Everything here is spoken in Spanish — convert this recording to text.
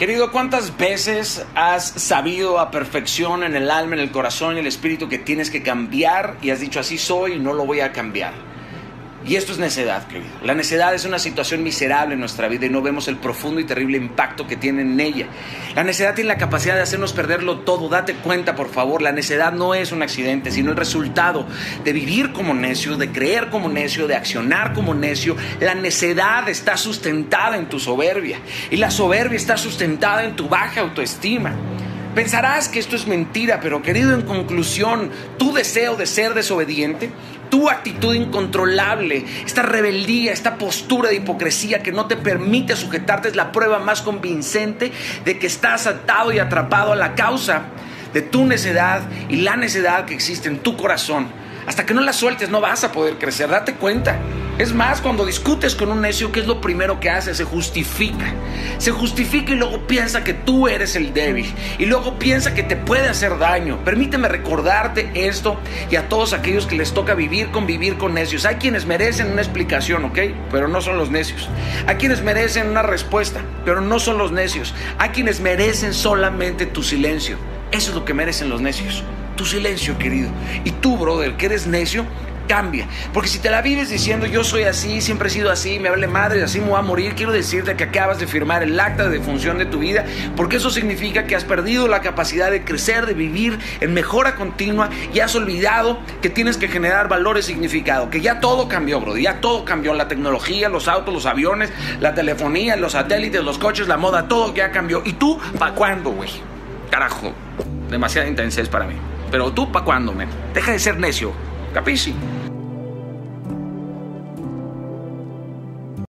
Querido, ¿cuántas veces has sabido a perfección en el alma, en el corazón y el espíritu que tienes que cambiar y has dicho así soy y no lo voy a cambiar? Y esto es necedad, querido. La necedad es una situación miserable en nuestra vida y no vemos el profundo y terrible impacto que tiene en ella. La necedad tiene la capacidad de hacernos perderlo todo. Date cuenta, por favor, la necedad no es un accidente, sino el resultado de vivir como necio, de creer como necio, de accionar como necio. La necedad está sustentada en tu soberbia y la soberbia está sustentada en tu baja autoestima. Pensarás que esto es mentira, pero querido, en conclusión, tu deseo de ser desobediente tu actitud incontrolable, esta rebeldía, esta postura de hipocresía que no te permite sujetarte es la prueba más convincente de que estás atado y atrapado a la causa de tu necedad y la necedad que existe en tu corazón. Hasta que no la sueltes no vas a poder crecer, date cuenta. Es más, cuando discutes con un necio, ¿qué es lo primero que hace? Se justifica. Se justifica y luego piensa que tú eres el débil. Y luego piensa que te puede hacer daño. Permíteme recordarte esto y a todos aquellos que les toca vivir, convivir con necios. Hay quienes merecen una explicación, ¿ok? Pero no son los necios. Hay quienes merecen una respuesta, pero no son los necios. Hay quienes merecen solamente tu silencio. Eso es lo que merecen los necios. Tu silencio, querido. Y tú, brother, que eres necio, cambia. Porque si te la vives diciendo yo soy así, siempre he sido así, me hable madre, así me voy a morir, quiero decirte que acabas de firmar el acta de defunción de tu vida, porque eso significa que has perdido la capacidad de crecer, de vivir en mejora continua y has olvidado que tienes que generar valor y significado, que ya todo cambió, bro, ya todo cambió, la tecnología, los autos, los aviones, la telefonía, los satélites, los coches, la moda, todo ya cambió. ¿Y tú, para cuándo, güey? Carajo, demasiada intensidad para mí. Pero tú, ¿para cuándo, men? Deja de ser necio. Capisci?